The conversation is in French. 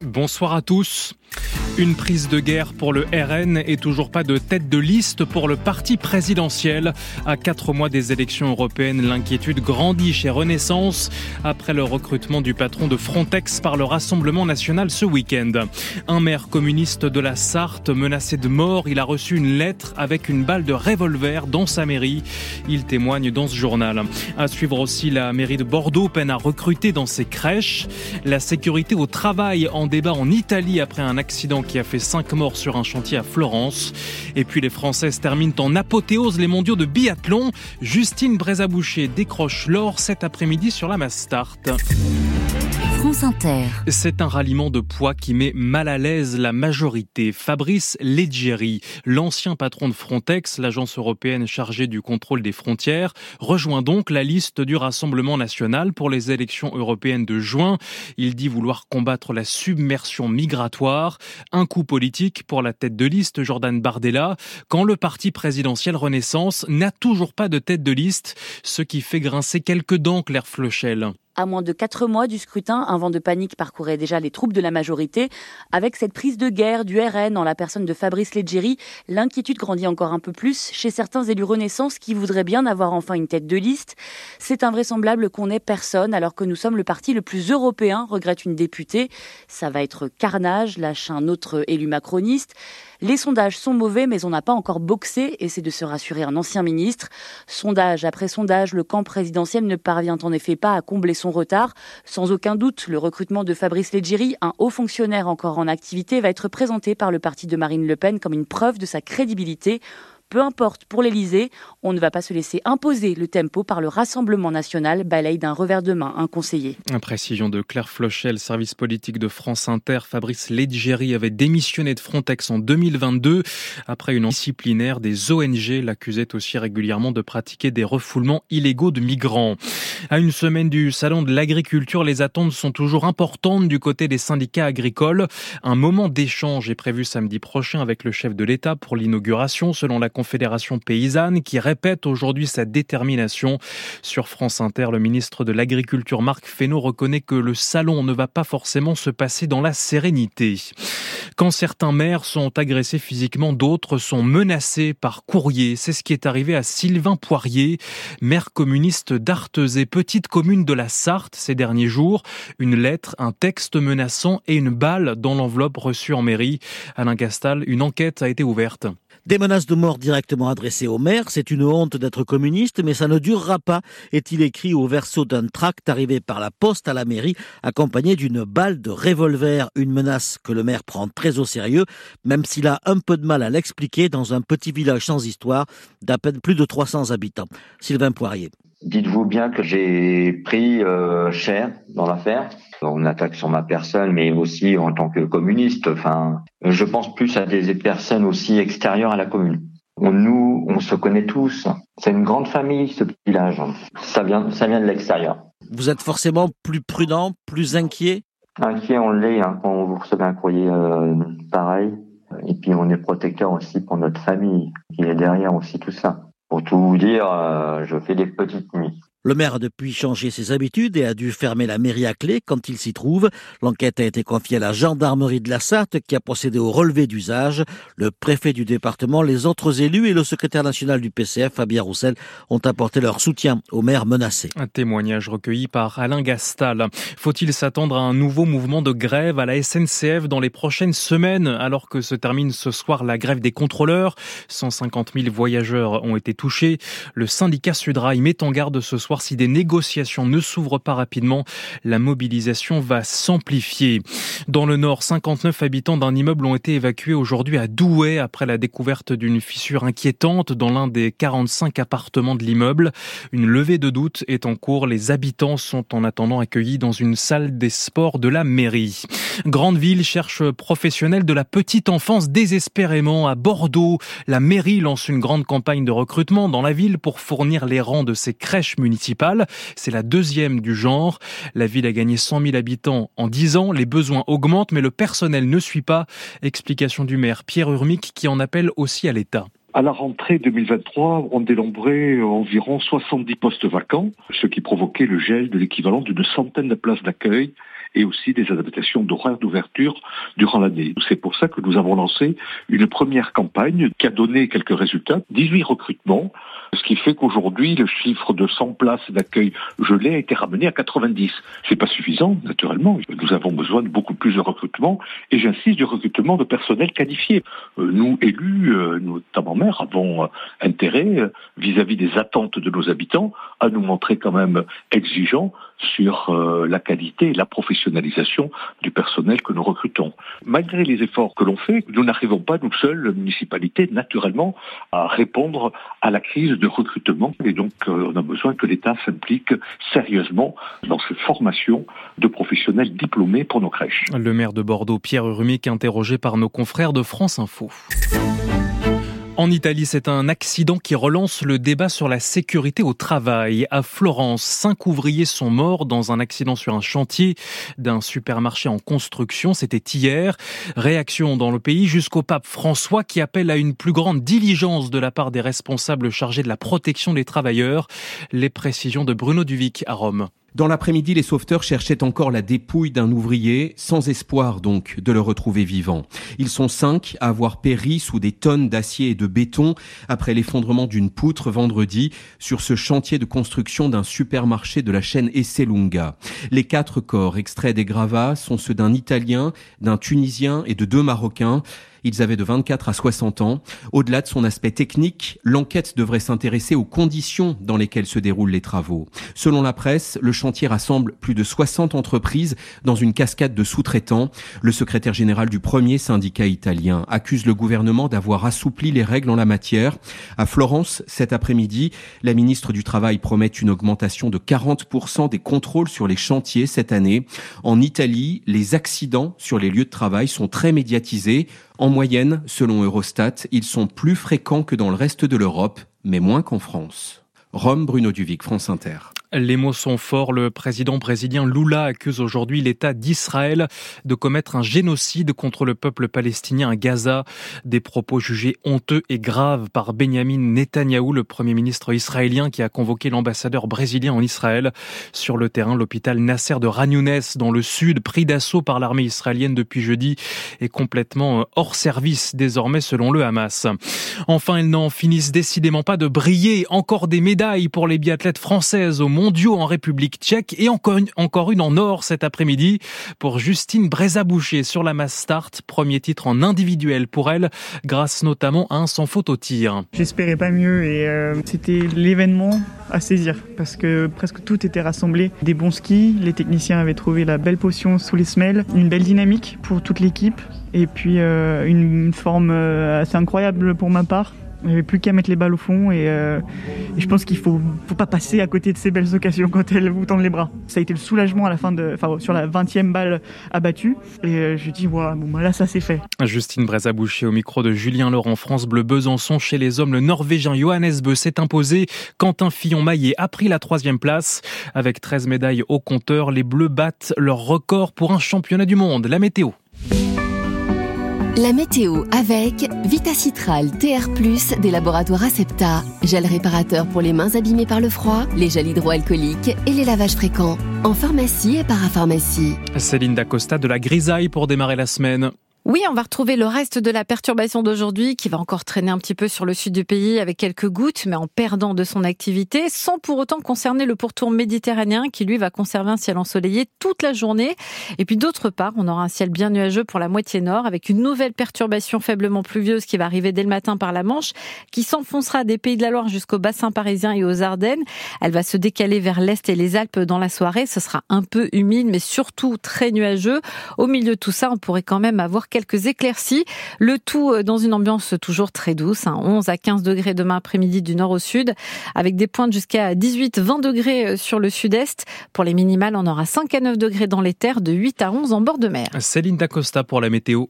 Bonsoir à tous. Une prise de guerre pour le RN et toujours pas de tête de liste pour le parti présidentiel. À quatre mois des élections européennes, l'inquiétude grandit chez Renaissance après le recrutement du patron de Frontex par le Rassemblement national ce week-end. Un maire communiste de la Sarthe menacé de mort, il a reçu une lettre avec une balle de revolver dans sa mairie. Il témoigne dans ce journal. À suivre aussi, la mairie de Bordeaux peine à recruter dans ses crèches. La sécurité au travail en débat en Italie après un accident qui a fait 5 morts sur un chantier à Florence. Et puis les Françaises terminent en apothéose les mondiaux de biathlon. Justine Brézaboucher décroche l'or cet après-midi sur la Mastart. C'est un ralliement de poids qui met mal à l'aise la majorité. Fabrice Leggeri, l'ancien patron de Frontex, l'agence européenne chargée du contrôle des frontières, rejoint donc la liste du Rassemblement national pour les élections européennes de juin. Il dit vouloir combattre la submersion migratoire. Un coup politique pour la tête de liste Jordan Bardella, quand le parti présidentiel Renaissance n'a toujours pas de tête de liste, ce qui fait grincer quelques dents Claire Fleuchel. À moins de quatre mois du scrutin, un vent de panique parcourait déjà les troupes de la majorité. Avec cette prise de guerre du RN en la personne de Fabrice Leggeri, l'inquiétude grandit encore un peu plus chez certains élus Renaissance qui voudraient bien avoir enfin une tête de liste. C'est invraisemblable qu'on ait personne alors que nous sommes le parti le plus européen, regrette une députée. Ça va être carnage, lâche un autre élu macroniste. Les sondages sont mauvais, mais on n'a pas encore boxé, et c'est de se rassurer un ancien ministre. Sondage après sondage, le camp présidentiel ne parvient en effet pas à combler son retard. Sans aucun doute, le recrutement de Fabrice Leggeri, un haut fonctionnaire encore en activité, va être présenté par le parti de Marine Le Pen comme une preuve de sa crédibilité. Peu importe, pour l'Elysée, on ne va pas se laisser imposer le tempo par le Rassemblement national, balaye d'un revers de main un conseiller. Précision de Claire Flochel, service politique de France Inter. Fabrice Leggeri avait démissionné de Frontex en 2022 après une disciplinaire des ONG l'accusait aussi régulièrement de pratiquer des refoulements illégaux de migrants. À une semaine du salon de l'agriculture, les attentes sont toujours importantes du côté des syndicats agricoles. Un moment d'échange est prévu samedi prochain avec le chef de l'État pour l'inauguration selon la Confédération paysanne qui répète aujourd'hui sa détermination. Sur France Inter, le ministre de l'Agriculture Marc Fesneau reconnaît que le salon ne va pas forcément se passer dans la sérénité. Quand certains maires sont agressés physiquement, d'autres sont menacés par courrier. C'est ce qui est arrivé à Sylvain Poirier, maire communiste d'Artezé, petite commune de la Sarthe ces derniers jours. Une lettre, un texte menaçant et une balle dans l'enveloppe reçue en mairie. Alain Gastal, une enquête a été ouverte. Des menaces de mort directement adressées au maire, c'est une honte d'être communiste, mais ça ne durera pas, est-il écrit au verso d'un tract arrivé par la poste à la mairie, accompagné d'une balle de revolver, une menace que le maire prend très au sérieux, même s'il a un peu de mal à l'expliquer dans un petit village sans histoire d'à peine plus de 300 habitants. Sylvain Poirier. Dites-vous bien que j'ai pris euh, cher dans l'affaire. On attaque sur ma personne, mais aussi en tant que communiste. Enfin, je pense plus à des personnes aussi extérieures à la commune. On, nous, on se connaît tous. C'est une grande famille, ce village. Ça vient, ça vient de l'extérieur. Vous êtes forcément plus prudent, plus inquiet? Inquiet, on l'est hein, quand vous recevez un courrier euh, pareil. Et puis on est protecteur aussi pour notre famille qui est derrière aussi tout ça. Pour tout vous dire, euh, je fais des petites nuits. Le maire a depuis changé ses habitudes et a dû fermer la mairie à clé quand il s'y trouve. L'enquête a été confiée à la gendarmerie de la Sarthe qui a procédé au relevé d'usage. Le préfet du département, les autres élus et le secrétaire national du PCF, Fabien Roussel, ont apporté leur soutien au maire menacé. Un témoignage recueilli par Alain Gastal. Faut-il s'attendre à un nouveau mouvement de grève à la SNCF dans les prochaines semaines alors que se termine ce soir la grève des contrôleurs? 150 000 voyageurs ont été touchés. Le syndicat Sudrail met en garde ce soir si des négociations ne s'ouvrent pas rapidement, la mobilisation va s'amplifier. Dans le nord, 59 habitants d'un immeuble ont été évacués aujourd'hui à Douai après la découverte d'une fissure inquiétante dans l'un des 45 appartements de l'immeuble. Une levée de doute est en cours. Les habitants sont en attendant accueillis dans une salle des sports de la mairie. Grande ville cherche professionnels de la petite enfance désespérément à Bordeaux. La mairie lance une grande campagne de recrutement dans la ville pour fournir les rangs de ses crèches municipales c'est la deuxième du genre. La ville a gagné 100 000 habitants en 10 ans. Les besoins augmentent, mais le personnel ne suit pas. Explication du maire Pierre Urmic qui en appelle aussi à l'État. À la rentrée 2023, on dénombrait environ 70 postes vacants, ce qui provoquait le gel de l'équivalent d'une centaine de places d'accueil et aussi des adaptations d'horaires d'ouverture durant l'année. C'est pour ça que nous avons lancé une première campagne qui a donné quelques résultats, 18 recrutements, ce qui fait qu'aujourd'hui le chiffre de 100 places d'accueil gelé a été ramené à 90. C'est pas suffisant, naturellement. Nous avons besoin de beaucoup plus de recrutement et j'insiste du recrutement de personnel qualifié. Euh, nous, élus, euh, notamment maires, avons euh, intérêt vis-à-vis des attentes de nos habitants à nous montrer quand même exigeants sur la qualité et la professionnalisation du personnel que nous recrutons. Malgré les efforts que l'on fait, nous n'arrivons pas, nous seuls, municipalité, naturellement, à répondre à la crise de recrutement. Et donc, on a besoin que l'État s'implique sérieusement dans ces formations de professionnels diplômés pour nos crèches. Le maire de Bordeaux, Pierre Urmic, interrogé par nos confrères de France Info. En Italie, c'est un accident qui relance le débat sur la sécurité au travail. À Florence, cinq ouvriers sont morts dans un accident sur un chantier d'un supermarché en construction. C'était hier. Réaction dans le pays jusqu'au pape François qui appelle à une plus grande diligence de la part des responsables chargés de la protection des travailleurs. Les précisions de Bruno Duvic à Rome. Dans l'après-midi, les sauveteurs cherchaient encore la dépouille d'un ouvrier, sans espoir donc de le retrouver vivant. Ils sont cinq à avoir péri sous des tonnes d'acier et de béton après l'effondrement d'une poutre vendredi sur ce chantier de construction d'un supermarché de la chaîne Esselunga. Les quatre corps extraits des gravats sont ceux d'un Italien, d'un Tunisien et de deux Marocains. Ils avaient de 24 à 60 ans. Au-delà de son aspect technique, l'enquête devrait s'intéresser aux conditions dans lesquelles se déroulent les travaux. Selon la presse, le chantier rassemble plus de 60 entreprises dans une cascade de sous-traitants. Le secrétaire général du premier syndicat italien accuse le gouvernement d'avoir assoupli les règles en la matière. À Florence, cet après-midi, la ministre du Travail promet une augmentation de 40% des contrôles sur les chantiers cette année. En Italie, les accidents sur les lieux de travail sont très médiatisés. En moyenne, selon Eurostat, ils sont plus fréquents que dans le reste de l'Europe, mais moins qu'en France. Rome, Bruno Duvic, France Inter. Les mots sont forts. Le président brésilien Lula accuse aujourd'hui l'État d'Israël de commettre un génocide contre le peuple palestinien à Gaza. Des propos jugés honteux et graves par Benjamin Netanyahou, le premier ministre israélien qui a convoqué l'ambassadeur brésilien en Israël. Sur le terrain, l'hôpital Nasser de Ranounès, dans le sud, pris d'assaut par l'armée israélienne depuis jeudi, est complètement hors service désormais selon le Hamas. Enfin, ils n'en finissent décidément pas de briller. Encore des médailles pour les biathlètes françaises au mondiaux en République tchèque et encore une, en or cet après-midi pour Justine Brézaboucher sur la mass start. Premier titre en individuel pour elle, grâce notamment à un sans faute au tir. J'espérais pas mieux et euh, c'était l'événement à saisir parce que presque tout était rassemblé. Des bons skis, les techniciens avaient trouvé la belle potion sous les semelles, une belle dynamique pour toute l'équipe et puis euh, une forme euh, assez incroyable pour ma part. Il n'y avait plus qu'à mettre les balles au fond et, euh, je pense qu'il faut, faut pas passer à côté de ces belles occasions quand elles vous tendent les bras. Ça a été le soulagement à la fin de, enfin, sur la 20e balle abattue et euh, je dis, voilà, bon, bah là, ça c'est fait. Justine Brézaboucher au micro de Julien Laurent, France Bleu Besançon. Chez les hommes, le Norvégien Johannes Bö s'est imposé. Quentin Fillon-Maillet a pris la troisième place. Avec 13 médailles au compteur, les Bleus battent leur record pour un championnat du monde. La météo. La météo avec Vitacitral TR+, des laboratoires Acepta, gel réparateur pour les mains abîmées par le froid, les gels hydroalcooliques et les lavages fréquents. En pharmacie et parapharmacie. Céline Dacosta de la grisaille pour démarrer la semaine. Oui, on va retrouver le reste de la perturbation d'aujourd'hui qui va encore traîner un petit peu sur le sud du pays avec quelques gouttes, mais en perdant de son activité, sans pour autant concerner le pourtour méditerranéen qui lui va conserver un ciel ensoleillé toute la journée. Et puis d'autre part, on aura un ciel bien nuageux pour la moitié nord avec une nouvelle perturbation faiblement pluvieuse qui va arriver dès le matin par la Manche, qui s'enfoncera des pays de la Loire jusqu'au bassin parisien et aux Ardennes. Elle va se décaler vers l'est et les Alpes dans la soirée. Ce sera un peu humide, mais surtout très nuageux. Au milieu de tout ça, on pourrait quand même avoir quelques éclaircies. Le tout euh, dans une ambiance toujours très douce, 11 hein. à 15 degrés demain après-midi du nord au sud, avec des pointes jusqu'à 18-20 degrés euh, sur le sud-est. Pour les minimales, on aura 5 à 9 degrés dans les terres, de 8 à 11 en bord de mer. Céline Dacosta pour la météo.